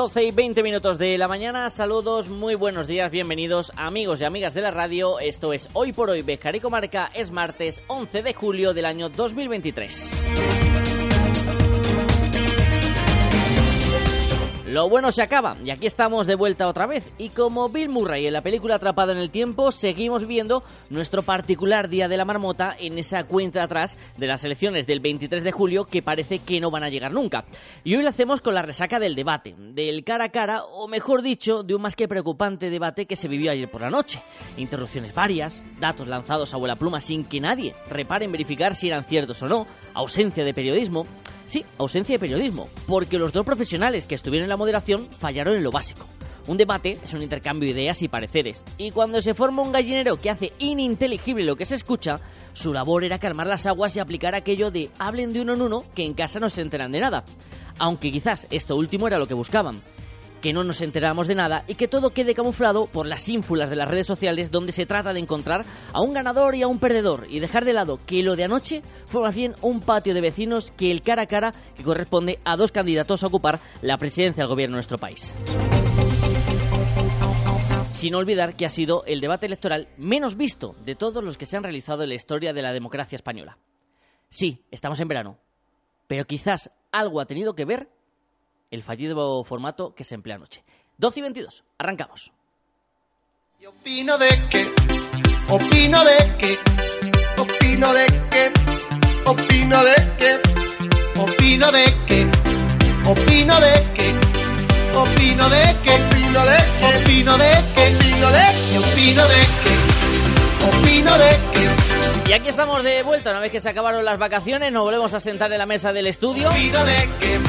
12 y 20 minutos de la mañana, saludos, muy buenos días, bienvenidos amigos y amigas de la radio, esto es Hoy por Hoy Bejar y Comarca, es martes 11 de julio del año 2023. Lo bueno se acaba y aquí estamos de vuelta otra vez y como Bill Murray en la película Atrapado en el Tiempo seguimos viendo nuestro particular Día de la Marmota en esa cuenta atrás de las elecciones del 23 de julio que parece que no van a llegar nunca. Y hoy lo hacemos con la resaca del debate, del cara a cara o mejor dicho de un más que preocupante debate que se vivió ayer por la noche. Interrupciones varias, datos lanzados a vuela pluma sin que nadie repare en verificar si eran ciertos o no, ausencia de periodismo. Sí, ausencia de periodismo, porque los dos profesionales que estuvieron en la moderación fallaron en lo básico. Un debate es un intercambio de ideas y pareceres, y cuando se forma un gallinero que hace ininteligible lo que se escucha, su labor era calmar las aguas y aplicar aquello de hablen de uno en uno que en casa no se enteran de nada. Aunque quizás esto último era lo que buscaban que no nos enteramos de nada y que todo quede camuflado por las ínfulas de las redes sociales donde se trata de encontrar a un ganador y a un perdedor y dejar de lado que lo de anoche fue más bien un patio de vecinos que el cara a cara que corresponde a dos candidatos a ocupar la presidencia del gobierno de nuestro país. Sin olvidar que ha sido el debate electoral menos visto de todos los que se han realizado en la historia de la democracia española. Sí, estamos en verano, pero quizás algo ha tenido que ver el fallido formato que se emplea anoche. 12 y 22, arrancamos. Y opino de que, opino de que, opino de que, opino de que, opino de que, opino de que, opino de que, opino de que, opino de que, opino de que, opino de que, opino de que. Y aquí estamos de vuelta, una vez que se acabaron las vacaciones, nos volvemos a sentar en la mesa del estudio. Opino de que,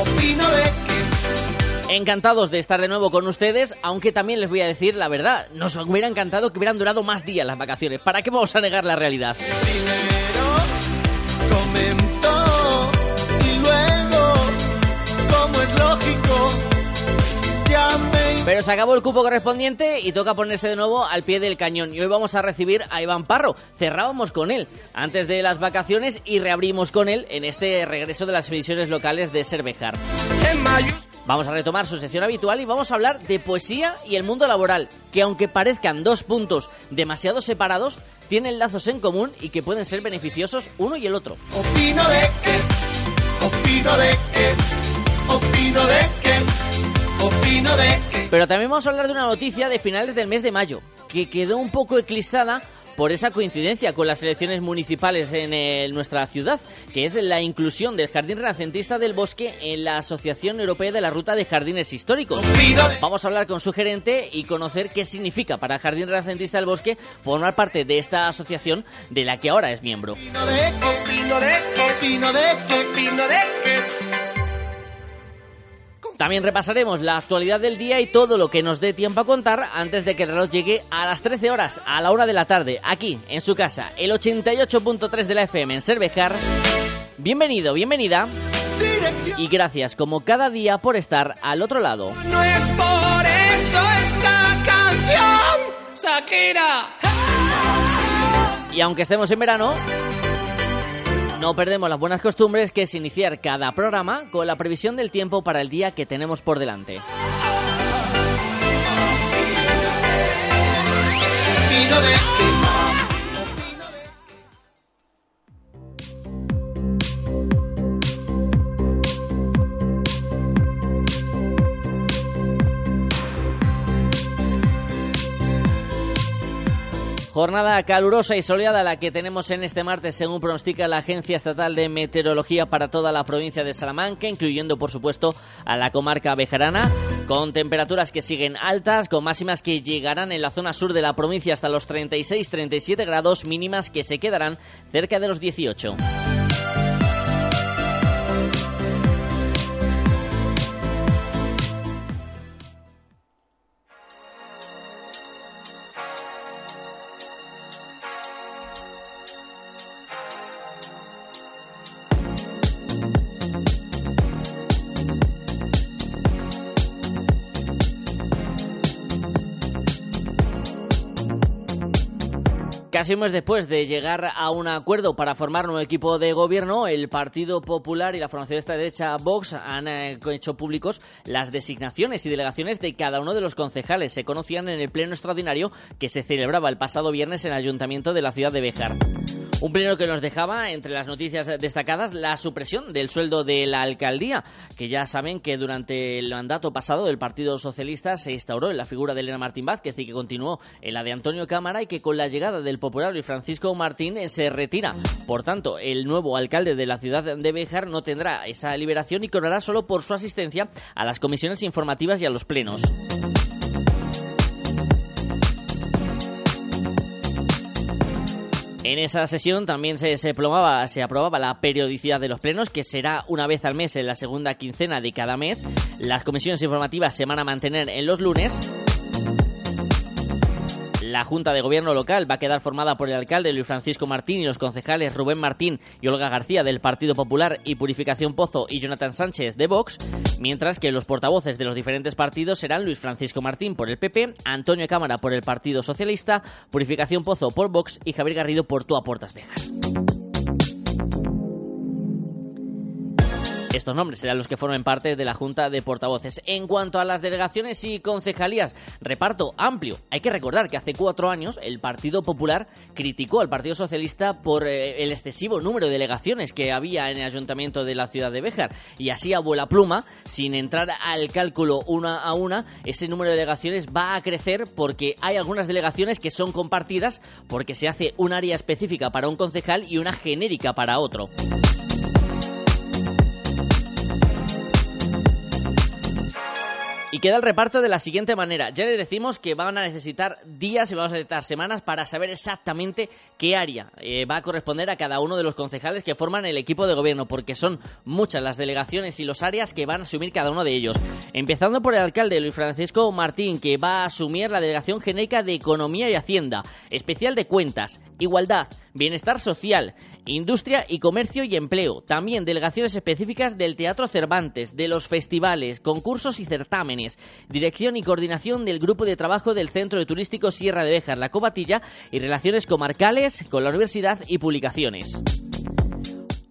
opino de que. Encantados de estar de nuevo con ustedes, aunque también les voy a decir la verdad, nos hubiera encantado que hubieran durado más días las vacaciones. ¿Para qué vamos a negar la realidad? Primero Pero se acabó el cupo correspondiente y toca ponerse de nuevo al pie del cañón. Y hoy vamos a recibir a Iván Parro. Cerrábamos con él antes de las vacaciones y reabrimos con él en este regreso de las emisiones locales de Cervejar. Vamos a retomar su sección habitual y vamos a hablar de poesía y el mundo laboral, que aunque parezcan dos puntos demasiado separados, tienen lazos en común y que pueden ser beneficiosos uno y el otro. Opino de que, opino de que, opino de que, opino de que. Pero también vamos a hablar de una noticia de finales del mes de mayo, que quedó un poco eclipsada por esa coincidencia con las elecciones municipales en eh, nuestra ciudad, que es la inclusión del Jardín Renacentista del Bosque en la Asociación Europea de la Ruta de Jardines Históricos. Vamos a hablar con su gerente y conocer qué significa para el Jardín Renacentista del Bosque formar parte de esta asociación de la que ahora es miembro. opino de que, opino de que, opino de También repasaremos la actualidad del día y todo lo que nos dé tiempo a contar antes de que el reloj llegue a las 13 horas, a la hora de la tarde, aquí, en su casa, el 88.3 de la FM en Cervejar. Bienvenido, bienvenida y gracias como cada día por estar al otro lado. No es por eso esta canción, Shakira. Y aunque estemos en verano, no perdemos las buenas costumbres que es iniciar cada programa con la previsión del tiempo para el día que tenemos por delante. Jornada calurosa y soleada la que tenemos en este martes, según pronostica la Agencia Estatal de Meteorología para toda la provincia de Salamanca, incluyendo, por supuesto, a la comarca bejarana, con temperaturas que siguen altas, con máximas que llegarán en la zona sur de la provincia hasta los 36-37 grados, mínimas que se quedarán cerca de los 18. Casi un mes después de llegar a un acuerdo para formar un nuevo equipo de gobierno, el Partido Popular y la formación de esta derecha Vox han eh, hecho públicos las designaciones y delegaciones de cada uno de los concejales. Se conocían en el pleno extraordinario que se celebraba el pasado viernes en el ayuntamiento de la ciudad de Béjar. Un pleno que nos dejaba, entre las noticias destacadas, la supresión del sueldo de la alcaldía, que ya saben que durante el mandato pasado del Partido Socialista se instauró en la figura de Elena Martín Vázquez y que continuó en la de Antonio Cámara y que con la llegada del popular y Francisco Martín se retira. Por tanto, el nuevo alcalde de la ciudad de Béjar no tendrá esa liberación y cobrará solo por su asistencia a las comisiones informativas y a los plenos. En esa sesión también se, se, se aprobaba la periodicidad de los plenos, que será una vez al mes en la segunda quincena de cada mes. Las comisiones informativas se van a mantener en los lunes. La Junta de Gobierno local va a quedar formada por el alcalde Luis Francisco Martín y los concejales Rubén Martín y Olga García del Partido Popular y Purificación Pozo y Jonathan Sánchez de Vox, mientras que los portavoces de los diferentes partidos serán Luis Francisco Martín por el PP, Antonio Cámara por el Partido Socialista, Purificación Pozo por Vox y Javier Garrido por Tú Aportas Vegas. Estos nombres serán los que formen parte de la Junta de Portavoces. En cuanto a las delegaciones y concejalías, reparto amplio. Hay que recordar que hace cuatro años el Partido Popular criticó al Partido Socialista por eh, el excesivo número de delegaciones que había en el ayuntamiento de la ciudad de Béjar. Y así a vuela pluma, sin entrar al cálculo una a una, ese número de delegaciones va a crecer porque hay algunas delegaciones que son compartidas porque se hace un área específica para un concejal y una genérica para otro. Y queda el reparto de la siguiente manera. Ya les decimos que van a necesitar días y vamos a necesitar semanas para saber exactamente qué área eh, va a corresponder a cada uno de los concejales que forman el equipo de gobierno, porque son muchas las delegaciones y los áreas que van a asumir cada uno de ellos. Empezando por el alcalde Luis Francisco Martín, que va a asumir la delegación genérica de Economía y Hacienda, especial de Cuentas, Igualdad, Bienestar Social, Industria y Comercio y Empleo. También delegaciones específicas del Teatro Cervantes, de los festivales, concursos y certámenes. Dirección y coordinación del Grupo de Trabajo del Centro de Turístico Sierra de Béjar, La Cobatilla, y relaciones comarcales con la universidad y publicaciones.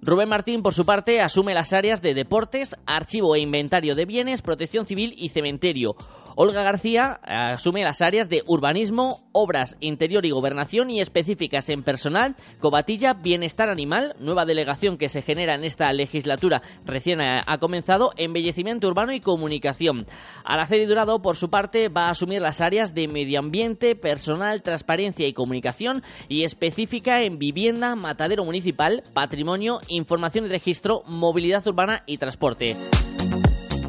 Rubén Martín, por su parte, asume las áreas de deportes, archivo e inventario de bienes, protección civil y cementerio. Olga García asume las áreas de urbanismo, obras, interior y gobernación y específicas en personal, cobatilla, bienestar animal, nueva delegación que se genera en esta legislatura recién ha comenzado, embellecimiento urbano y comunicación. Alacedi Durado, por su parte, va a asumir las áreas de medio ambiente, personal, transparencia y comunicación y específica en vivienda, matadero municipal, patrimonio, información y registro, movilidad urbana y transporte.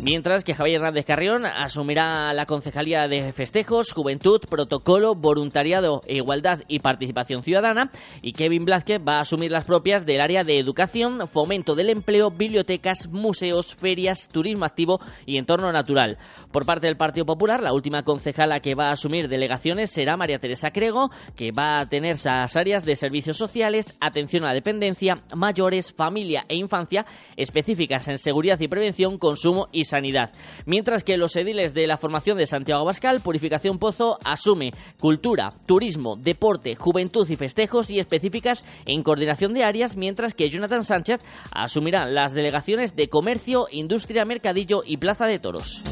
Mientras que Javier Hernández Carrión asumirá la Concejalía de Festejos, Juventud, Protocolo, Voluntariado, Igualdad y Participación Ciudadana y Kevin Blázquez va a asumir las propias del área de Educación, Fomento del Empleo, Bibliotecas, Museos, Ferias, Turismo Activo y Entorno Natural. Por parte del Partido Popular, la última concejala que va a asumir delegaciones será María Teresa Crego, que va a tener esas áreas de servicios sociales, atención a la dependencia, mayores, familia e infancia, específicas en seguridad y prevención, consumo y sanidad. Mientras que los ediles de la formación de Santiago Bascal, Purificación Pozo asume cultura, turismo, deporte, juventud y festejos y específicas en coordinación de áreas, mientras que Jonathan Sánchez asumirá las delegaciones de comercio, industria, mercadillo y plaza de toros.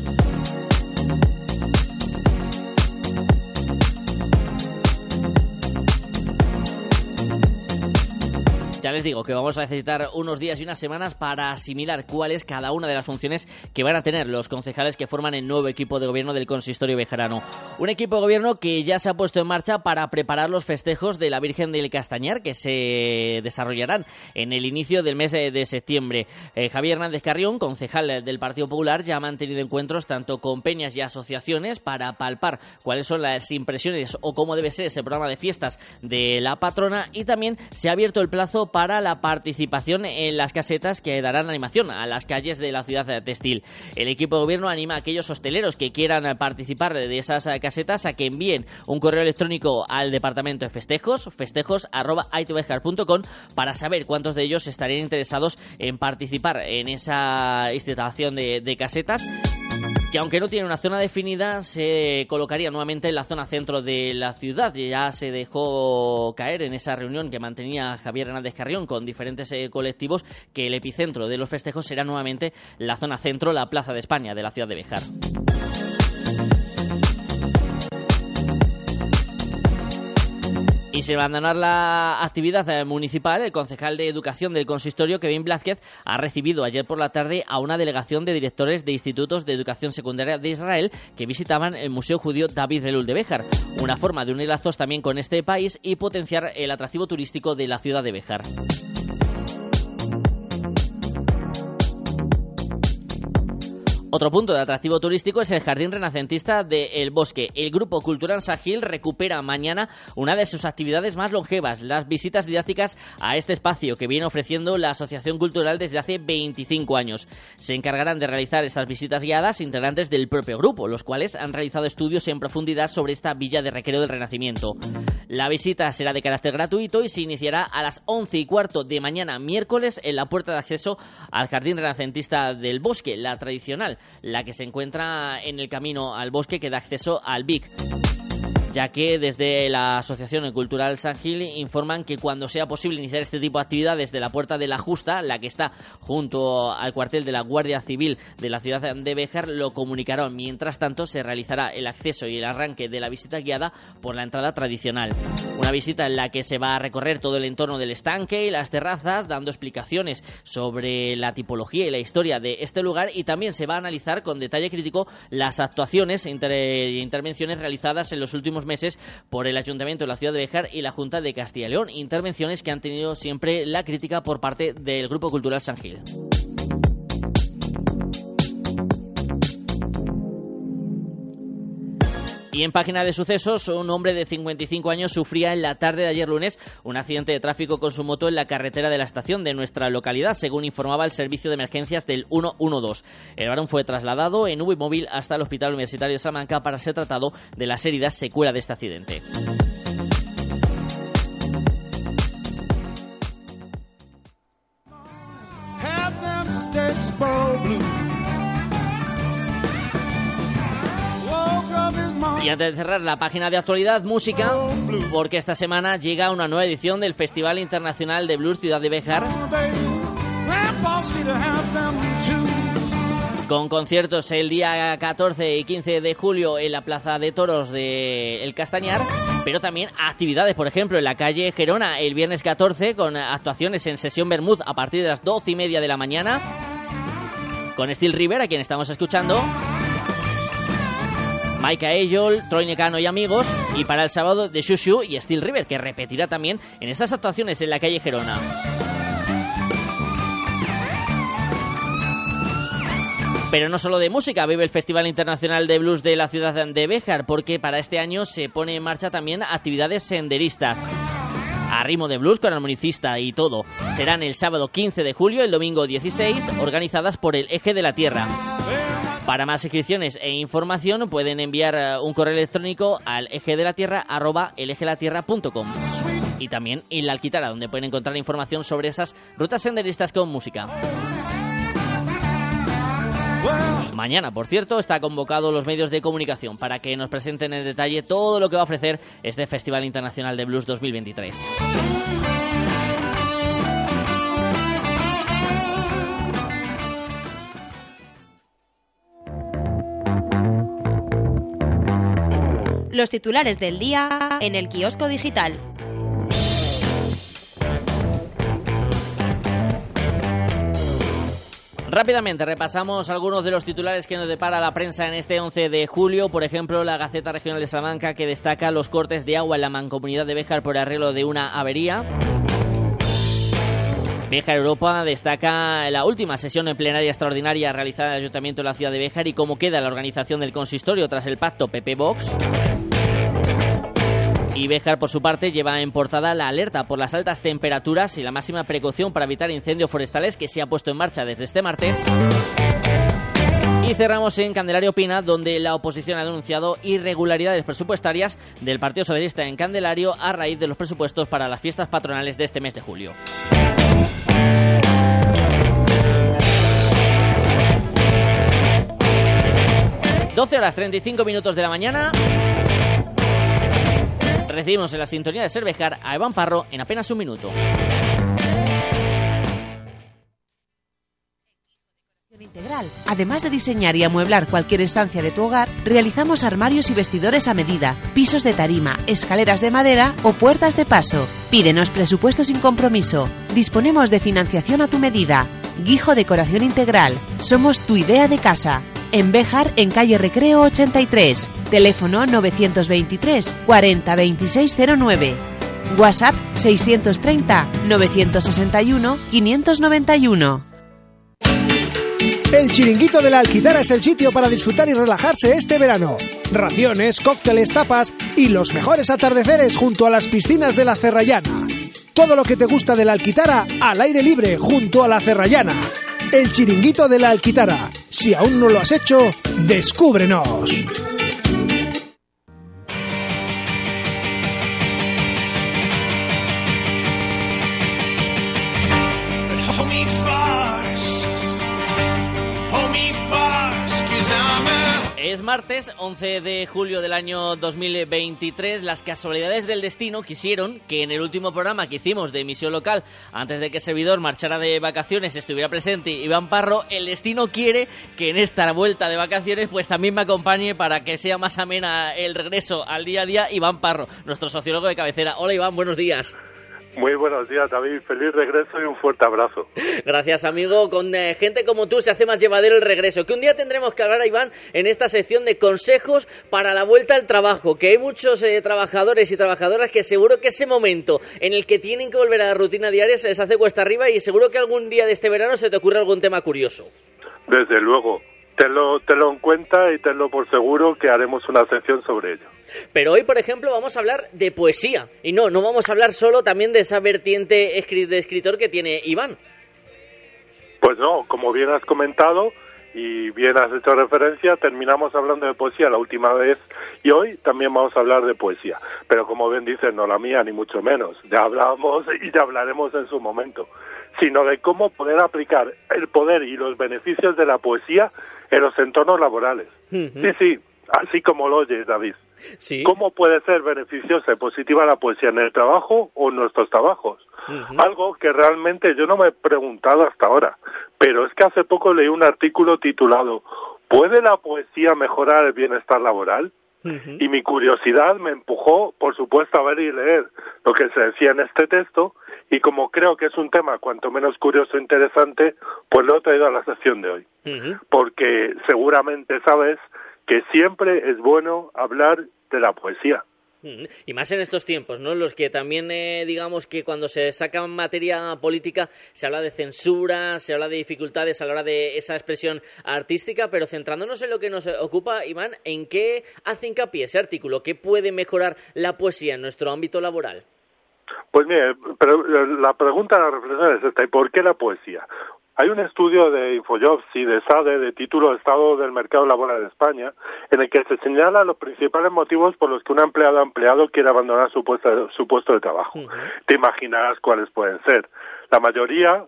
Les digo que vamos a necesitar unos días y unas semanas para asimilar cuál es cada una de las funciones que van a tener los concejales que forman el nuevo equipo de gobierno del consistorio bejarano. Un equipo de gobierno que ya se ha puesto en marcha para preparar los festejos de la Virgen del Castañar que se desarrollarán en el inicio del mes de septiembre. Eh, Javier Hernández Carrión, concejal del Partido Popular, ya ha mantenido encuentros tanto con peñas y asociaciones para palpar cuáles son las impresiones o cómo debe ser ese programa de fiestas de la patrona y también se ha abierto el plazo para la participación en las casetas que darán animación a las calles de la ciudad textil. El equipo de gobierno anima a aquellos hosteleros que quieran participar de esas casetas a que envíen un correo electrónico al departamento de festejos, festejos.com, para saber cuántos de ellos estarían interesados en participar en esa instalación de casetas que aunque no tiene una zona definida, se colocaría nuevamente en la zona centro de la ciudad. Ya se dejó caer en esa reunión que mantenía Javier Hernández Carrión con diferentes eh, colectivos que el epicentro de los festejos será nuevamente la zona centro, la Plaza de España de la ciudad de Bejar. Y sin abandonar la actividad eh, municipal, el concejal de Educación del consistorio, Kevin Blázquez, ha recibido ayer por la tarde a una delegación de directores de institutos de educación secundaria de Israel que visitaban el Museo Judío David Belul de Béjar. Una forma de unir lazos también con este país y potenciar el atractivo turístico de la ciudad de Béjar. Otro punto de atractivo turístico es el Jardín Renacentista de El Bosque. El Grupo Cultural Sahil recupera mañana una de sus actividades más longevas, las visitas didácticas a este espacio que viene ofreciendo la Asociación Cultural desde hace 25 años. Se encargarán de realizar estas visitas guiadas integrantes del propio grupo, los cuales han realizado estudios en profundidad sobre esta villa de recreo del Renacimiento. La visita será de carácter gratuito y se iniciará a las 11 y cuarto de mañana miércoles en la puerta de acceso al Jardín Renacentista del Bosque, la tradicional la que se encuentra en el camino al bosque que da acceso al Vic ya que desde la Asociación Cultural San Gil informan que cuando sea posible iniciar este tipo de actividades de la Puerta de la Justa, la que está junto al cuartel de la Guardia Civil de la ciudad de Béjar, lo comunicarán. Mientras tanto, se realizará el acceso y el arranque de la visita guiada por la entrada tradicional. Una visita en la que se va a recorrer todo el entorno del estanque y las terrazas, dando explicaciones sobre la tipología y la historia de este lugar y también se va a analizar con detalle crítico las actuaciones e intervenciones realizadas en los últimos meses por el Ayuntamiento de la Ciudad de Bejar y la Junta de Castilla y León. Intervenciones que han tenido siempre la crítica por parte del Grupo Cultural San Gil. Y en página de sucesos, un hombre de 55 años sufría en la tarde de ayer lunes un accidente de tráfico con su moto en la carretera de la estación de nuestra localidad, según informaba el servicio de emergencias del 112. El varón fue trasladado en UV móvil hasta el Hospital Universitario de Salamanca para ser tratado de las heridas secuela de este accidente. Y antes de cerrar la página de actualidad, música, porque esta semana llega una nueva edición del Festival Internacional de Blues Ciudad de Béjar. Con conciertos el día 14 y 15 de julio en la Plaza de Toros de El Castañar, pero también actividades, por ejemplo, en la calle Gerona el viernes 14 con actuaciones en sesión Bermud a partir de las 12 y media de la mañana con Steel River, a quien estamos escuchando. Maika Eyol, Troy Necano y amigos, y para el sábado de Shushu y Steel River, que repetirá también en esas actuaciones en la calle Gerona. Pero no solo de música, vive el Festival Internacional de Blues de la ciudad de Béjar, porque para este año se pone en marcha también actividades senderistas. A ritmo de blues con armonicista y todo. Serán el sábado 15 de julio, el domingo 16, organizadas por el Eje de la Tierra. Para más inscripciones e información pueden enviar eh, un correo electrónico al eje de la tierra arroba elegelatierra.com y también en la Alquitara donde pueden encontrar información sobre esas rutas senderistas con música. Mañana, por cierto, está convocado los medios de comunicación para que nos presenten en detalle todo lo que va a ofrecer este Festival Internacional de Blues 2023. Los titulares del día en el kiosco digital. Rápidamente repasamos algunos de los titulares que nos depara la prensa en este 11 de julio. Por ejemplo, la Gaceta Regional de Salamanca que destaca los cortes de agua en la mancomunidad de Béjar por arreglo de una avería. Béjar Europa destaca la última sesión en plenaria extraordinaria realizada en el Ayuntamiento de la ciudad de Béjar y cómo queda la organización del consistorio tras el pacto PP-Vox. Y Béjar, por su parte, lleva en portada la alerta por las altas temperaturas y la máxima precaución para evitar incendios forestales que se ha puesto en marcha desde este martes. Y cerramos en Candelario Pina, donde la oposición ha denunciado irregularidades presupuestarias del Partido Socialista en Candelario a raíz de los presupuestos para las fiestas patronales de este mes de julio. 12 horas 35 minutos de la mañana. Recibimos en la sintonía de Cervejar a Iván Parro en apenas un minuto. Integral. Además de diseñar y amueblar cualquier estancia de tu hogar, realizamos armarios y vestidores a medida, pisos de tarima, escaleras de madera o puertas de paso. Pídenos presupuesto sin compromiso. Disponemos de financiación a tu medida. Guijo Decoración Integral. Somos tu idea de casa. En Béjar, en calle Recreo 83. Teléfono 923 40 2609. WhatsApp 630 961 591. El Chiringuito de la Alquitara es el sitio para disfrutar y relajarse este verano. Raciones, cócteles, tapas y los mejores atardeceres junto a las piscinas de la Cerrallana. Todo lo que te gusta de la Alquitara al aire libre junto a la Cerrallana. El Chiringuito de la Alquitara. Si aún no lo has hecho, descúbrenos. Martes 11 de julio del año 2023. Las casualidades del destino quisieron que en el último programa que hicimos de emisión local, antes de que el servidor marchara de vacaciones, estuviera presente Iván Parro. El destino quiere que en esta vuelta de vacaciones, pues también me acompañe para que sea más amena el regreso al día a día Iván Parro, nuestro sociólogo de cabecera. Hola Iván, buenos días. Muy buenos días, David. Feliz regreso y un fuerte abrazo. Gracias, amigo. Con eh, gente como tú se hace más llevadero el regreso. Que un día tendremos que hablar, Iván, en esta sección de consejos para la vuelta al trabajo. Que hay muchos eh, trabajadores y trabajadoras que seguro que ese momento en el que tienen que volver a la rutina diaria se les hace cuesta arriba y seguro que algún día de este verano se te ocurre algún tema curioso. Desde luego. Tenlo, tenlo en cuenta y tenlo por seguro que haremos una sección sobre ello. Pero hoy, por ejemplo, vamos a hablar de poesía. Y no, no vamos a hablar solo también de esa vertiente de escritor que tiene Iván. Pues no, como bien has comentado y bien has hecho referencia, terminamos hablando de poesía la última vez y hoy también vamos a hablar de poesía. Pero como bien dices, no la mía ni mucho menos. Ya hablamos y ya hablaremos en su momento. Sino de cómo poder aplicar el poder y los beneficios de la poesía en los entornos laborales. Sí, sí, así como lo oyes, David. Sí. ¿Cómo puede ser beneficiosa y positiva la poesía en el trabajo o en nuestros trabajos? Algo que realmente yo no me he preguntado hasta ahora, pero es que hace poco leí un artículo titulado ¿Puede la poesía mejorar el bienestar laboral? Y mi curiosidad me empujó, por supuesto, a ver y leer lo que se decía en este texto y como creo que es un tema cuanto menos curioso e interesante, pues lo he traído a la sección de hoy. Porque seguramente sabes que siempre es bueno hablar de la poesía. Mm, Y más en estos tiempos, ¿no? Los que también, eh, digamos que cuando se saca materia política se habla de censura, se habla de dificultades a la hora de esa expresión artística, pero centrándonos en lo que nos ocupa, Iván, ¿en qué hace hincapié ese artículo? ¿Qué puede mejorar la poesía en nuestro ámbito laboral? Pues mire, pero la pregunta, la reflexión es esta, ¿y por qué la poesía? Hay un estudio de Infojobs y de SADE de título Estado del Mercado Laboral de España en el que se señala los principales motivos por los que un empleado o empleado quiere abandonar su puesto, su puesto de trabajo. Te imaginarás cuáles pueden ser. La mayoría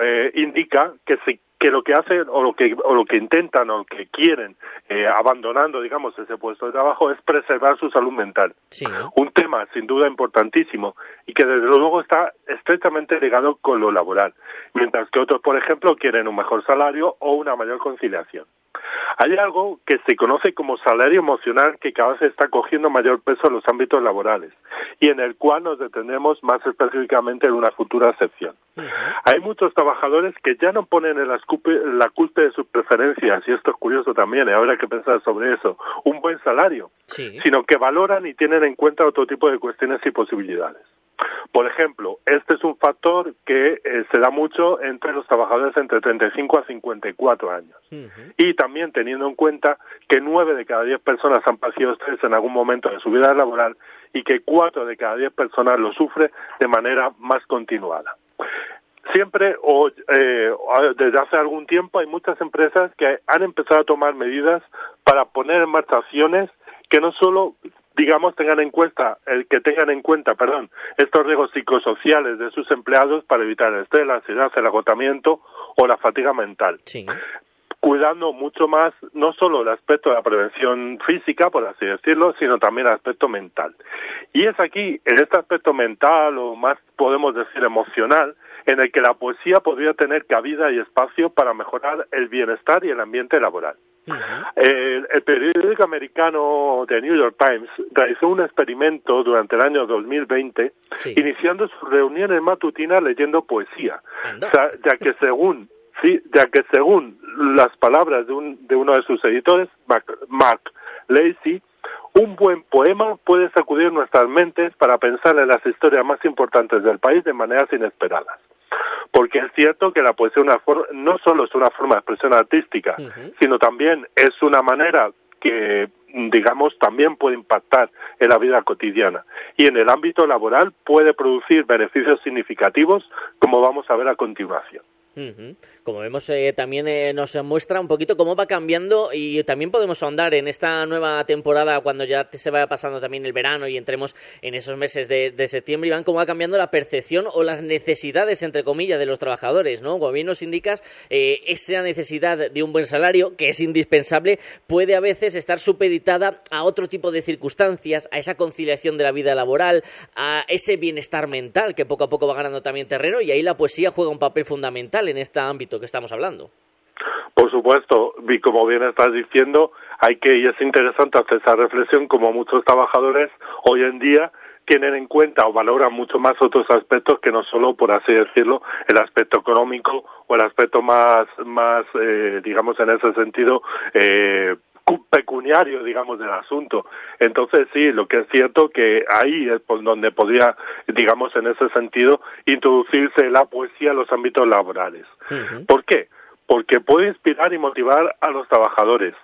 eh, indica que se que lo que hacen o lo que o lo que intentan o lo que quieren eh, abandonando digamos ese puesto de trabajo es preservar su salud mental Sí, ¿no? un tema sin duda importantísimo y que desde luego está estrechamente ligado con lo laboral, mientras que otros, por ejemplo, quieren un mejor salario o una mayor conciliación. Hay algo que se conoce como salario emocional que cada vez está cogiendo mayor peso en los ámbitos laborales y en el cual nos detendremos más específicamente en una futura sección. Hay muchos trabajadores que ya no ponen en la culpa de sus preferencias, y esto es curioso también, y habrá que pensar sobre eso, un buen salario, Sí. sino que valoran y tienen en cuenta otro tipo de cuestiones y posibilidades. Por ejemplo, este es un factor que eh, se da mucho entre los trabajadores entre 35 a 54 años. Y también teniendo en cuenta que nueve de cada diez personas han padecido estrés en algún momento de su vida laboral y que cuatro de cada diez personas lo sufre de manera más continuada. Siempre o eh, desde hace algún tiempo hay muchas empresas que han empezado a tomar medidas para poner en marcha acciones que no solo digamos tengan en cuenta el que tengan en cuenta perdón estos riesgos psicosociales de sus empleados para evitar el estrés, la ansiedad, el agotamiento o la fatiga mental. Sí. cuidando mucho más no solo el aspecto de la prevención física, por así decirlo, sino también el aspecto mental. Y es aquí, en este aspecto mental o más podemos decir emocional, en el que la poesía podría tener cabida y espacio para mejorar el bienestar y el ambiente laboral. El, periódico americano The New York Times realizó un experimento durante el año 2020, iniciando sus reuniones matutinas leyendo poesía, ya que según sí, ya que según las palabras de, un, de uno de sus editores, Mark Lacey, un buen poema puede sacudir nuestras mentes para pensar en las historias más importantes del país de maneras inesperadas. Porque es cierto que la poesía una no solo es una forma de expresión artística, sino también es una manera que, digamos, también puede impactar en la vida cotidiana. Y en el ámbito laboral puede producir beneficios significativos, como vamos a ver a continuación. Como vemos, eh, también eh, nos muestra un poquito cómo va cambiando y también podemos ahondar en esta nueva temporada cuando ya se vaya pasando también el verano y entremos en esos meses de, septiembre y van cómo va cambiando la percepción o las necesidades, entre comillas, de los trabajadores, ¿no? Como bien nos indicas, eh, esa necesidad de un buen salario, que es indispensable, puede a veces estar supeditada a otro tipo de circunstancias, a esa conciliación de la vida laboral, a ese bienestar mental que poco a poco va ganando también terreno y ahí la poesía juega un papel fundamental en este ámbito que estamos hablando. Por supuesto, y como bien estás diciendo, hay que, y es interesante hacer esa reflexión, como muchos trabajadores hoy en día tienen en cuenta o valoran mucho más otros aspectos que no solo, por así decirlo, el aspecto económico o el aspecto más, más eh, digamos, en ese sentido, eh, pecuniario, digamos, del asunto. Entonces, sí, lo que es cierto que ahí es por donde podría, digamos, en ese sentido, introducirse la poesía en los ámbitos laborales. ¿Por qué? Porque puede inspirar y motivar a los trabajadores,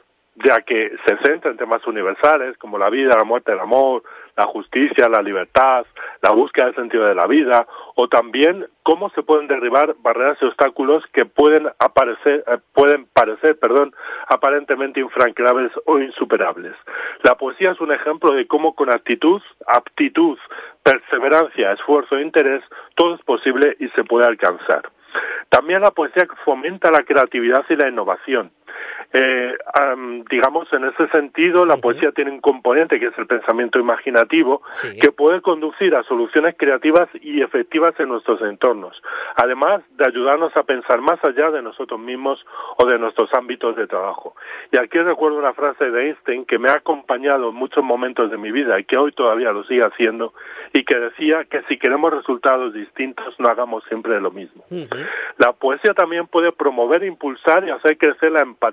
ya que se centra en temas universales como la vida, la muerte, el amor, la justicia, la libertad, la búsqueda del sentido de la vida, o también cómo se pueden derribar barreras y obstáculos que pueden aparecer, eh, pueden parecer, perdón, aparentemente infranqueables o insuperables. La poesía es un ejemplo de cómo con actitud, aptitud, perseverancia, esfuerzo e interés todo es posible y se puede alcanzar. También la poesía fomenta la creatividad y la innovación. Eh, digamos, en ese sentido, la poesía tiene un componente que es el pensamiento imaginativo, que puede conducir a soluciones creativas y efectivas en nuestros entornos, además de ayudarnos a pensar más allá de nosotros mismos o de nuestros ámbitos de trabajo. Y aquí recuerdo una frase de Einstein que me ha acompañado en muchos momentos de mi vida y que hoy todavía lo sigue haciendo, y que decía que si queremos resultados distintos, no hagamos siempre lo mismo. La poesía también puede promover, impulsar y hacer crecer la empatía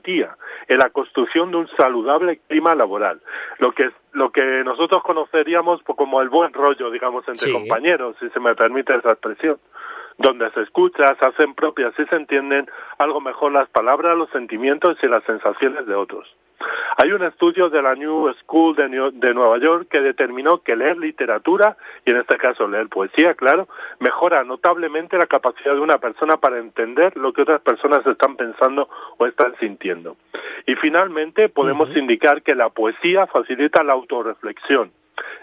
en la construcción de un saludable clima laboral, lo que lo que nosotros conoceríamos como el buen rollo, digamos, entre compañeros, si se me permite esa expresión donde se escucha, se hacen propias y se entienden algo mejor las palabras, los sentimientos y las sensaciones de otros. Hay un estudio de la New School de, Nueva York que determinó que leer literatura, y en este caso leer poesía, claro, mejora notablemente la capacidad de una persona para entender lo que otras personas están pensando o están sintiendo. Y finalmente podemos indicar que la poesía facilita la autorreflexión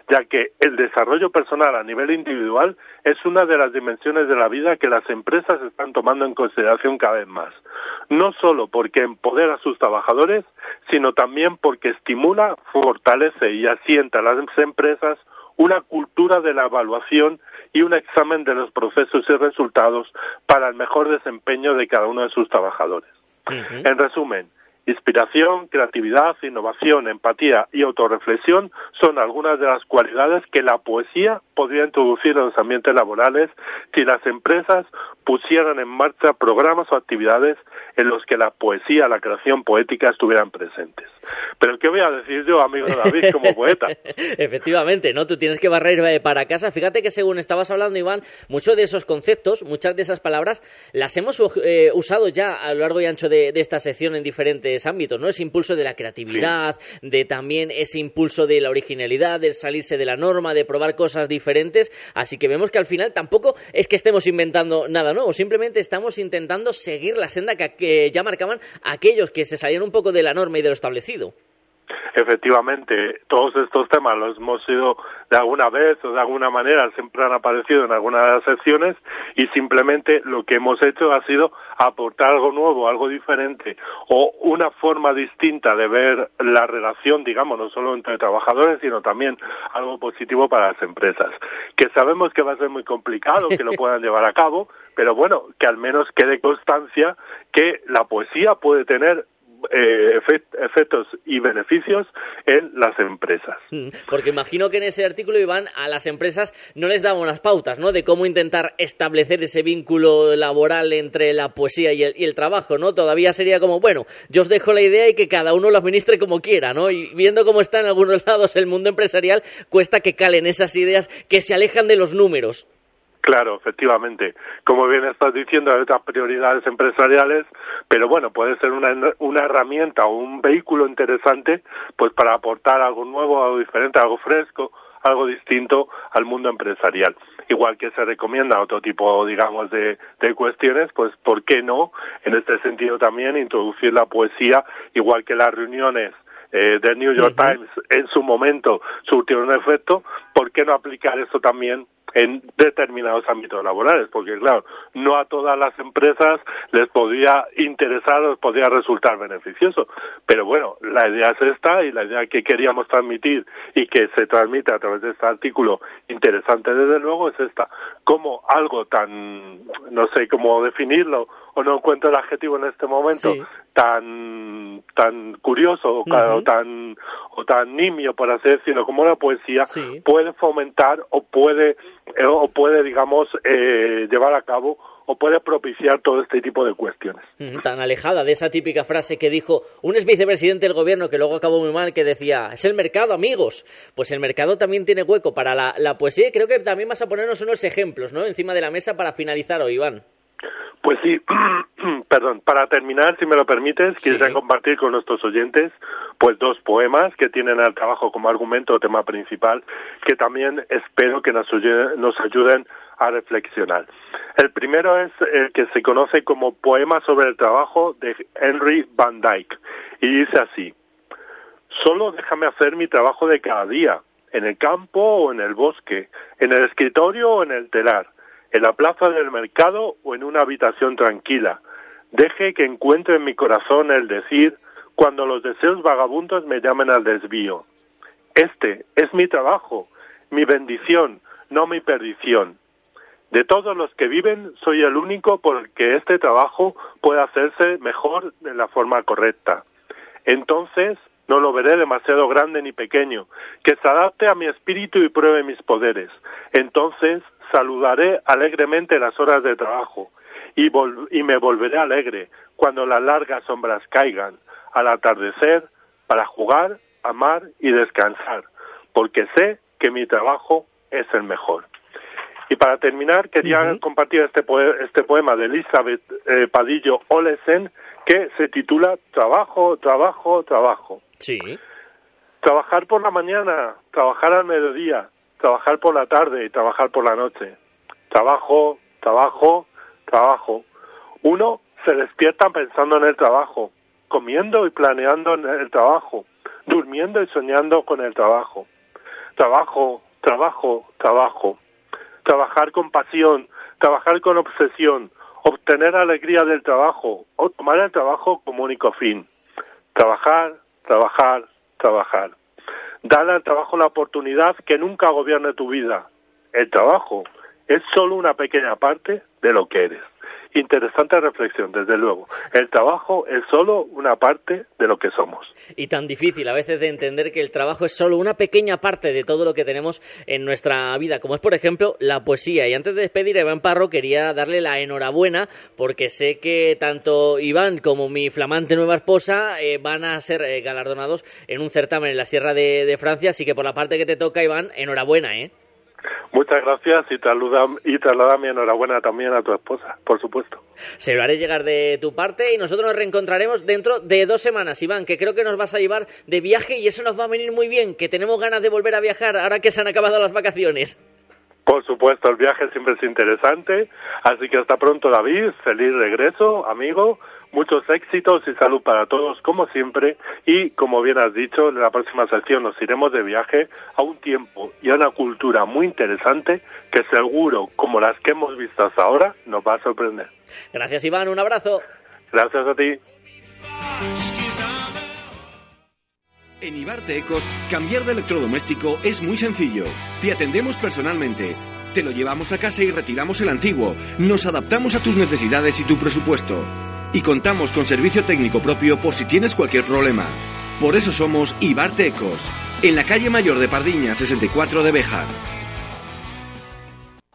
ya que el desarrollo personal a nivel individual es una de las dimensiones de la vida que las empresas están tomando en consideración cada vez más. No solo porque empodera a sus trabajadores, sino también porque estimula, fortalece y asienta a las empresas una cultura de la evaluación y un examen de los procesos y resultados para el mejor desempeño de cada uno de sus trabajadores. En resumen, Inspiración, creatividad, innovación, empatía y autorreflexión son algunas de las cualidades que la poesía podría introducir en los ambientes laborales si las empresas pusieran en marcha programas o actividades en los que la poesía, la creación poética estuvieran presentes. Pero ¿qué voy a decir yo, amigo David, como poeta? Efectivamente, ¿no? Tú tienes que barrer eh, para casa. Fíjate que según estabas hablando, Iván, muchos de esos conceptos, muchas de esas palabras, las hemos eh, usado ya a lo largo y ancho de, esta sección en diferentes ámbitos, ¿no? Ese impulso de la creatividad, de también ese impulso de la originalidad, de salirse de la norma, de probar cosas diferentes. Así que vemos que al final tampoco es que estemos inventando nada nuevo, simplemente estamos intentando seguir la senda que ya marcaban aquellos que se salían un poco de la norma y de lo establecido. efectivamente todos estos temas los hemos sido de alguna vez o de alguna manera siempre han aparecido en alguna de las secciones y simplemente lo que hemos hecho ha sido aportar algo nuevo, algo diferente o una forma distinta de ver la relación, digamos, no solo entre trabajadores, sino también algo positivo para las empresas. Que sabemos que va a ser muy complicado que lo puedan llevar a cabo, pero bueno, que al menos quede constancia que la poesía puede tener eh, efectos y beneficios en las empresas. Mm, porque imagino que en ese artículo, Iván, a las empresas no les daba unas pautas, ¿no? De cómo intentar establecer ese vínculo laboral entre la poesía y el, y el trabajo, ¿no? Todavía sería como, bueno, yo os dejo la idea y que cada uno lo administre como quiera, ¿no? Y viendo cómo está en algunos lados el mundo empresarial, cuesta que calen esas ideas que se alejan de los números. Claro, efectivamente. Como bien estás diciendo, hay otras prioridades empresariales, pero bueno, puede ser una, una herramienta o un vehículo interesante pues para aportar algo nuevo, algo diferente, algo fresco, algo distinto al mundo empresarial. Igual que se recomienda otro tipo, digamos, de, de cuestiones, pues ¿por qué no? En este sentido también introducir la poesía, igual que las reuniones eh, del New York Times en su momento surtieron un efecto, ¿por qué no aplicar eso también en determinados ámbitos laborales, porque claro, no a todas las empresas les podía interesar o les podía resultar beneficioso. Pero bueno, la idea es esta y la idea que queríamos transmitir y que se transmite a través de este artículo interesante desde luego es esta. Como algo tan, no sé cómo definirlo o no encuentro el adjetivo en este momento, tan tan curioso o tan o tan nimio por así decirlo como la poesía puede fomentar o puede eh, o puede digamos eh, llevar a cabo o puede propiciar todo este tipo de cuestiones. Tan alejada de esa típica frase que dijo un ex vicepresidente del gobierno que luego acabó muy mal, que decía, es el mercado, amigos. Pues el mercado también tiene hueco para la, la poesía creo que también vas a ponernos unos ejemplos, ¿no? Encima de la mesa para finalizar hoy, Iván. Pues sí, perdón, para terminar, si me lo permites, quisiera compartir con nuestros oyentes pues dos poemas que tienen al trabajo como argumento o tema principal que también espero que nos, nos ayuden a reflexionar. El primero es el que se conoce como Poema sobre el trabajo de Henry Van Dyke y dice así, solo déjame hacer mi trabajo de cada día, en el campo o en el bosque, en el escritorio o en el telar en la plaza del mercado o en una habitación tranquila. Deje que encuentre en mi corazón el decir cuando los deseos vagabundos me llamen al desvío. Este es mi trabajo, mi bendición, no mi perdición. De todos los que viven, soy el único por el que este trabajo puede hacerse mejor de la forma correcta. Entonces, no lo veré demasiado grande ni pequeño, que se adapte a mi espíritu y pruebe mis poderes. Entonces saludaré alegremente las horas de trabajo y, y me volveré alegre cuando las largas sombras caigan al atardecer para jugar, amar y descansar, porque sé que mi trabajo es el mejor. Y para terminar, quería compartir este, este poema de Elizabeth eh, Padillo Olesen que se titula Trabajo, trabajo, trabajo. Sí. Trabajar por la mañana, trabajar al mediodía, trabajar por la tarde y trabajar por la noche. Trabajo, trabajo, trabajo. Uno se despierta pensando en el trabajo, comiendo y planeando en el trabajo, durmiendo y soñando con el trabajo. Trabajo, trabajo, trabajo. Trabajar con pasión, trabajar con obsesión, obtener alegría del trabajo o tomar el trabajo como único fin. Trabajar, trabajar, trabajar. Dale al trabajo la oportunidad que nunca gobierne tu vida. El trabajo es solo una pequeña parte de lo que eres. Interesante reflexión, desde luego. El trabajo es solo una parte de lo que somos. Y tan difícil a veces de entender que el trabajo es solo una pequeña parte de todo lo que tenemos en nuestra vida, como es por ejemplo la poesía. Y antes de despedir a Iván Parro quería darle la enhorabuena porque sé que tanto Iván como mi flamante nueva esposa eh, van a ser eh, galardonados en un certamen en la Sierra de, de Francia, así que por la parte que te toca Iván, enhorabuena, ¿eh? Muchas gracias y traslada, y traslada mi enhorabuena también a tu esposa, por supuesto. Se lo haré llegar de tu parte y nosotros nos reencontraremos dentro de dos semanas, Iván, que creo que nos vas a llevar de viaje y eso nos va a venir muy bien, que tenemos ganas de volver a viajar ahora que se han acabado las vacaciones. Por supuesto, el viaje siempre es interesante, así que hasta pronto David, feliz regreso, amigo, Muchos éxitos y salud para todos, como siempre. Y, como bien has dicho, en la próxima sección nos iremos de viaje a un tiempo y a una cultura muy interesante que seguro, como las que hemos visto hasta ahora, nos va a sorprender. Gracias, Iván. Un abrazo. Gracias a ti. En Ibarte Ecos, cambiar de electrodoméstico es muy sencillo. Te atendemos personalmente. Te lo llevamos a casa y retiramos el antiguo. Nos adaptamos a tus necesidades y tu presupuesto. Y contamos con servicio técnico propio por si tienes cualquier problema. Por eso somos Ibarte Ecos, en la calle mayor de Pardiña 64 de Bejar.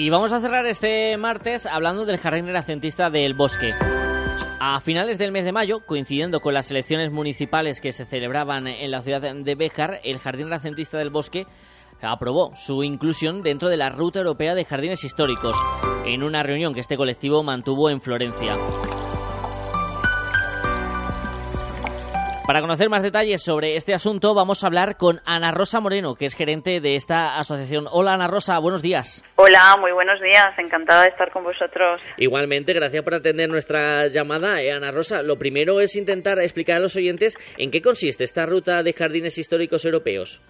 Y vamos a cerrar este martes hablando del jardín renacentista del Bosque. A finales del mes de mayo, coincidiendo con las elecciones municipales que se celebraban en la ciudad de Béjar, el Jardín Renacentista del Bosque aprobó su inclusión dentro de la Ruta Europea de Jardines Históricos, en una reunión que este colectivo mantuvo en Florencia. Para conocer más detalles sobre este asunto vamos a hablar con Ana Rosa Moreno, que es gerente de esta asociación. Hola Ana Rosa, buenos días. Hola, muy buenos días, encantada de estar con vosotros. Igualmente, gracias por atender nuestra llamada. Eh, Ana Rosa, lo primero es intentar explicar a los oyentes en qué consiste esta ruta de jardines históricos europeos.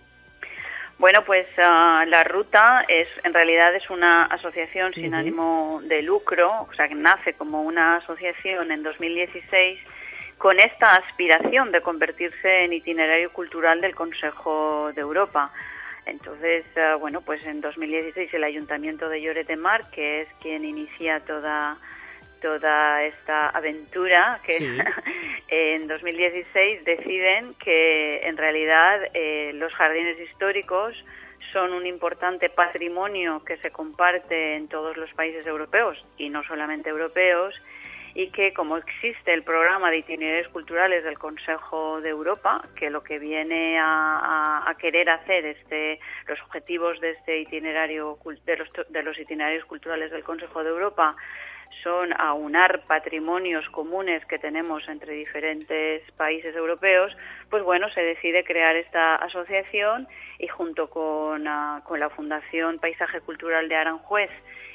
Bueno, pues uh, la ruta es en realidad es una asociación sin ánimo de lucro, o sea, que nace como una asociación en 2016 con esta aspiración de convertirse en itinerario cultural del Consejo de Europa. Entonces, eh, bueno, pues en 2016 el Ayuntamiento de Lloret de Mar, que es quien inicia toda toda esta aventura, que en 2016 deciden que en realidad eh, los jardines históricos son un importante patrimonio que se comparte en todos los países europeos y no solamente europeos y que como existe el programa de itinerarios culturales del Consejo de Europa, que lo que viene a, querer hacer este, los objetivos de este itinerario de los, de los itinerarios culturales del Consejo de Europa son aunar patrimonios comunes que tenemos entre diferentes países europeos, pues bueno, se decide crear esta asociación y junto con, ah, con la Fundación Paisaje Cultural de Aranjuez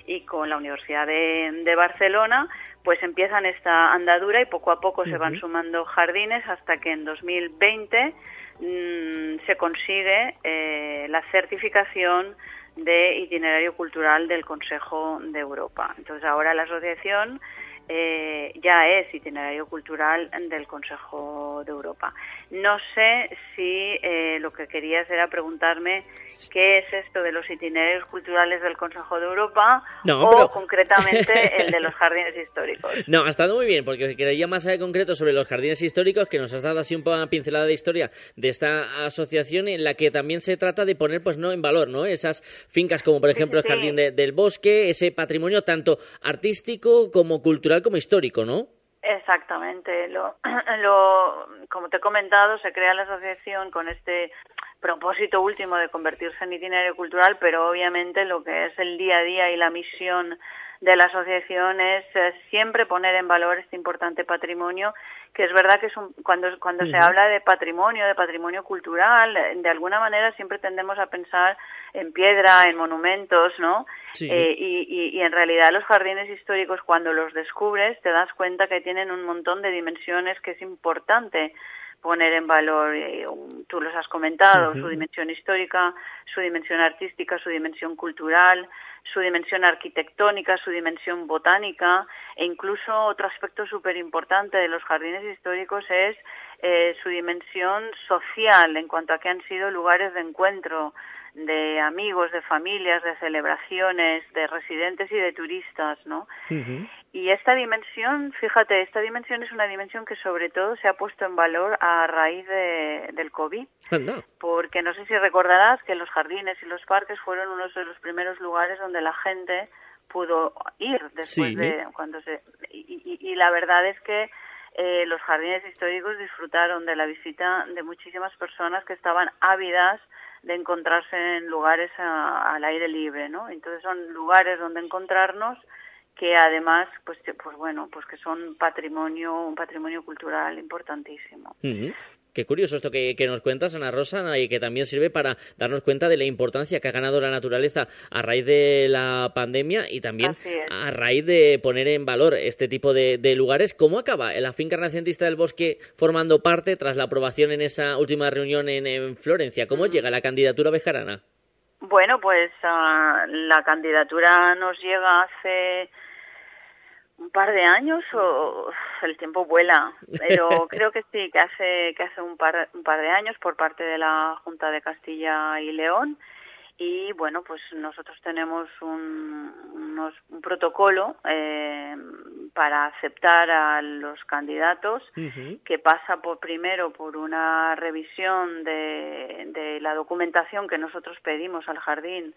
y con la Universidad de Barcelona, pues empiezan esta andadura y poco a poco se van sumando jardines hasta que en 2020 mm, se consigue eh, la certificación de itinerario cultural del Consejo de Europa. Entonces ahora la asociación eh, ya es itinerario cultural del Consejo de Europa. No sé si eh, lo que querías era preguntarme qué es esto de los itinerarios culturales del Consejo de Europa o concretamente el de los jardines históricos. No, ha estado muy bien, porque quería más de concreto sobre los jardines históricos, que nos has dado así un poco una pincelada de historia de esta asociación en la que también se trata de poner pues no en valor no esas fincas como por ejemplo el Jardín del Bosque, ese patrimonio tanto artístico como cultural como histórico, ¿no? Exactamente. Lo, lo, como te he comentado, se crea la asociación con este propósito último de convertirse en itinerario cultural, pero obviamente lo que es el día a día y la misión de la asociación es eh, siempre poner en valor este importante patrimonio, que es verdad que es cuando, cuando se habla de patrimonio, de patrimonio cultural, de alguna manera siempre tendemos a pensar en piedra, en monumentos, ¿no? Eh, y, y, en realidad los jardines históricos, cuando los descubres, te das cuenta que tienen un montón de dimensiones que es importante poner en valor, eh, tú los has comentado, su dimensión histórica, su dimensión artística, su dimensión cultural, su dimensión arquitectónica, su dimensión botánica e incluso otro aspecto súper importante de los jardines históricos es eh, su dimensión social en cuanto a que han sido lugares de encuentro de amigos, de familias, de celebraciones, de residentes y de turistas, ¿no? Y esta dimensión, fíjate, esta dimensión es una dimensión que sobre todo se ha puesto en valor a raíz de, del COVID, porque no sé si recordarás que los jardines y los parques fueron uno de los primeros lugares donde la gente pudo ir después de cuando se y, y, la verdad es que eh, los jardines históricos disfrutaron de la visita de muchísimas personas que estaban ávidas de encontrarse en lugares al aire libre, ¿no? Entonces son lugares donde encontrarnos que además, pues, pues bueno, pues que son patrimonio, un patrimonio cultural importantísimo. Qué curioso esto que, nos cuentas, Ana Rosa, y que también sirve para darnos cuenta de la importancia que ha ganado la naturaleza a raíz de la pandemia y también a raíz de poner en valor este tipo de, lugares. ¿Cómo acaba la finca renacentista del bosque formando parte tras la aprobación en esa última reunión en, Florencia? ¿Cómo llega la candidatura bejarana? Bueno, pues ah, la candidatura nos llega hace un par de años o el tiempo vuela pero creo que sí que hace que hace un par un par de años por parte de la Junta de Castilla y León. Y bueno pues nosotros tenemos un, un protocolo eh, para aceptar a los candidatos que pasa por primero por una revisión de, de la documentación que nosotros pedimos al jardín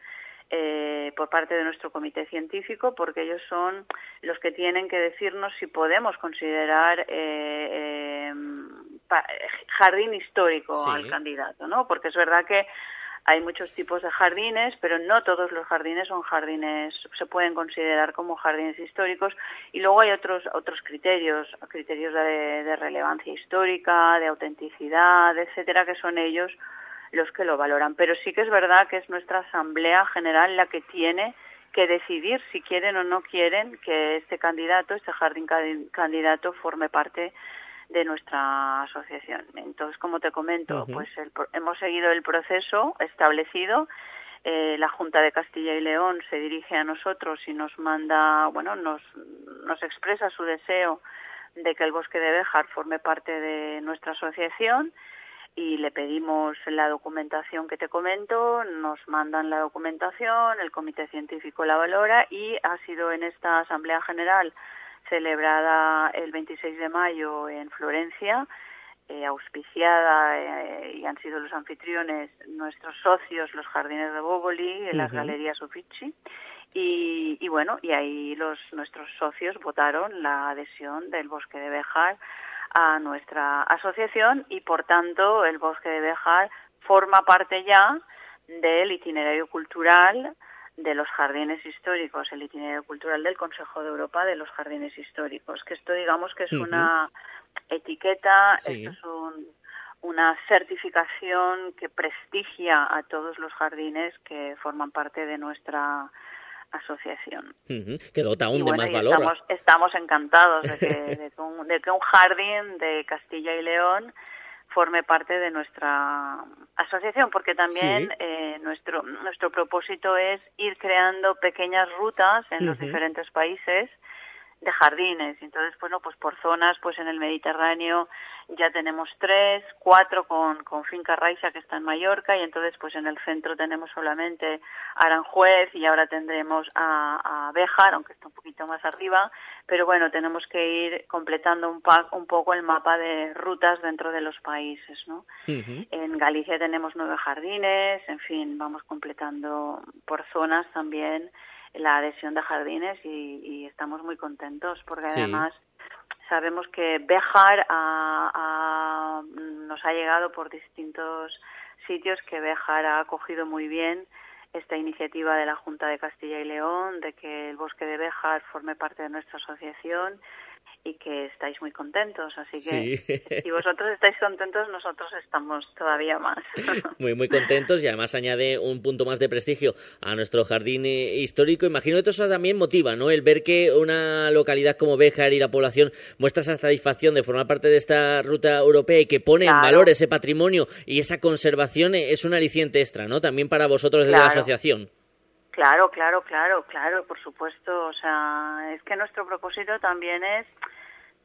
eh, por parte de nuestro comité científico, porque ellos son los que tienen que decirnos si podemos considerar eh, em, jardín histórico al candidato, ¿no? Porque es verdad que hay muchos tipos de jardines, pero no todos los jardines son jardines, se pueden considerar como jardines históricos. Y luego hay otros, otros criterios, criterios de, de relevancia histórica, de autenticidad, etcétera, que son ellos los que lo valoran. Pero sí que es verdad que es nuestra Asamblea General la que tiene que decidir si quieren o no quieren que este candidato, este jardín candidato, forme parte de nuestra asociación. Entonces, como te comento, pues hemos seguido el proceso establecido. Eh, la Junta de Castilla y León se dirige a nosotros y nos manda, bueno, nos, nos expresa su deseo de que el bosque de Béjar forme parte de nuestra asociación y le pedimos la documentación que te comento, nos mandan la documentación, el comité científico la valora y ha sido en esta Asamblea General celebrada el 26 de mayo en Florencia, eh, auspiciada eh, y han sido los anfitriones nuestros socios, los Jardines de Boboli, en las Galerías Uffizi. Y, y, bueno, y ahí los nuestros socios votaron la adhesión del Bosque de Bejar a nuestra asociación y por tanto el Bosque de Bejar forma parte ya del itinerario cultural de los jardines históricos, el itinerario cultural del Consejo de Europa de los jardines históricos, que esto digamos que es una etiqueta, esto es una certificación que prestigia a todos los jardines que forman parte de nuestra asociación. Que dota aún de más valor. Estamos, estamos encantados de que, un, jardín de Castilla y León forme parte de nuestra asociación, porque también eh, nuestro nuestro propósito es ir creando pequeñas rutas en los diferentes países de jardines. Entonces, bueno, pues por zonas, pues en el Mediterráneo ya tenemos tres, cuatro con, con Finca Raiza que está en Mallorca y entonces pues en el centro tenemos solamente Aranjuez y ahora tendremos a, a Béjar, aunque está un poquito más arriba, pero bueno, tenemos que ir completando un, un poco el mapa de rutas dentro de los países, ¿no? En Galicia tenemos nueve jardines, en fin, vamos completando por zonas también la adhesión de jardines y, estamos muy contentos porque además sabemos que Bejar nos ha llegado por distintos sitios que Bejar ha acogido muy bien esta iniciativa de la Junta de Castilla y León de que el bosque de Bejar forme parte de nuestra asociación y que estáis muy contentos. Así que si vosotros estáis contentos, nosotros estamos todavía más. muy, muy contentos y además añade un punto más de prestigio a nuestro jardín eh, histórico. Imagino que eso también motiva, ¿no? El ver que una localidad como Béjar y la población muestra esa satisfacción de formar parte de esta ruta europea y que pone en valor ese patrimonio y esa conservación eh, es un aliciente extra, ¿no? También para vosotros desde la asociación. Claro, claro, claro, claro, por supuesto. O sea, es que nuestro propósito también es,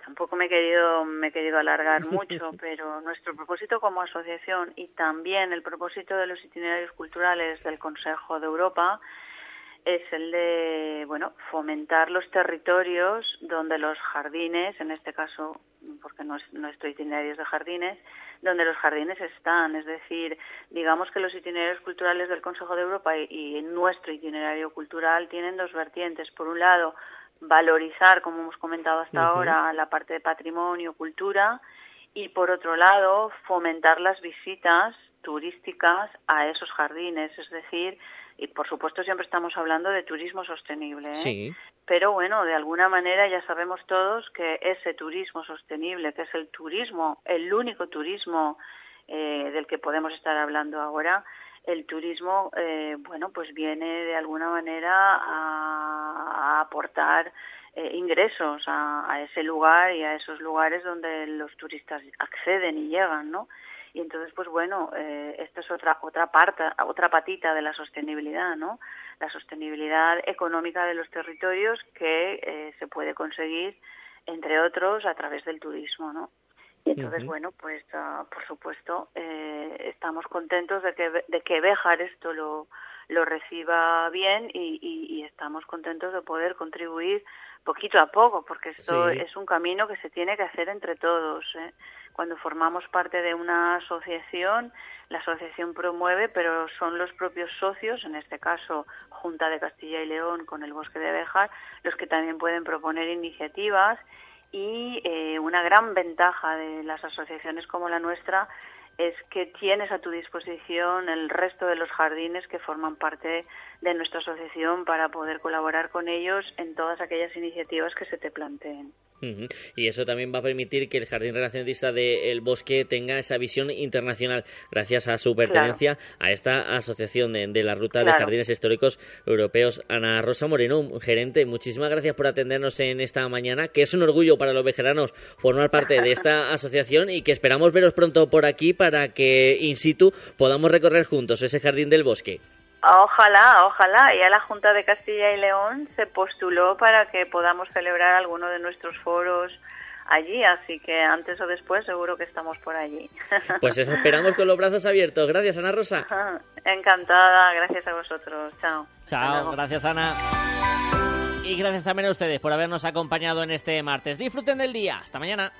tampoco me he querido, me he querido alargar mucho, pero nuestro propósito como asociación y también el propósito de los itinerarios culturales del Consejo de Europa es el de, bueno, fomentar los territorios donde los jardines, en este caso, porque no, es, no estoy itinerarios de jardines, donde los jardines están. Es decir, digamos que los itinerarios culturales del Consejo de Europa y, nuestro itinerario cultural tienen dos vertientes. Por un lado, valorizar, como hemos comentado hasta ahora, la parte de patrimonio, cultura, y por otro lado, fomentar las visitas turísticas a esos jardines, es decir, y por supuesto siempre estamos hablando de turismo sostenible, ¿eh? pero bueno, de alguna manera ya sabemos todos que ese turismo sostenible, que es el turismo, el único turismo eh, del que podemos estar hablando ahora, el turismo, eh, bueno, pues viene de alguna manera a, aportar eh, ingresos a, a, ese lugar y a esos lugares donde los turistas acceden y llegan, ¿no? Y entonces, pues bueno, eh, esta es otra otra parte, otra patita de la sostenibilidad, ¿no? La sostenibilidad económica de los territorios que eh, se puede conseguir, entre otros, a través del turismo, ¿no? Y entonces, bueno, pues ah, por supuesto eh, estamos contentos de que de que Béjar esto lo lo reciba bien y, y, estamos contentos de poder contribuir poquito a poco, porque esto es un camino que se tiene que hacer entre todos. ¿eh? Cuando formamos parte de una asociación, la asociación promueve, pero son los propios socios, en este caso Junta de Castilla y León con el Bosque de Béjar, los que también pueden proponer iniciativas y eh, una gran ventaja de las asociaciones como la nuestra es que tienes a tu disposición el resto de los jardines que forman parte de nuestra asociación para poder colaborar con ellos en todas aquellas iniciativas que se te planteen. Y eso también va a permitir que el Jardín Relacionista del Bosque tenga esa visión internacional gracias a su pertenencia a esta asociación de, la Ruta de Jardines Históricos Europeos. Ana Rosa Moreno, gerente, muchísimas gracias por atendernos en esta mañana, que es un orgullo para los vejeranos formar parte de esta asociación y que esperamos veros pronto por aquí para que in situ podamos recorrer juntos ese Jardín del Bosque. Ojalá, ojalá. Ya la Junta de Castilla y León se postuló para que podamos celebrar alguno de nuestros foros allí, así que antes o después seguro que estamos por allí. Pues eso esperamos con los brazos abiertos. Gracias, Ana Rosa. Encantada, gracias a vosotros. Chao. Chao, gracias, Ana. Y gracias también a ustedes por habernos acompañado en este martes. Disfruten del día. Hasta mañana.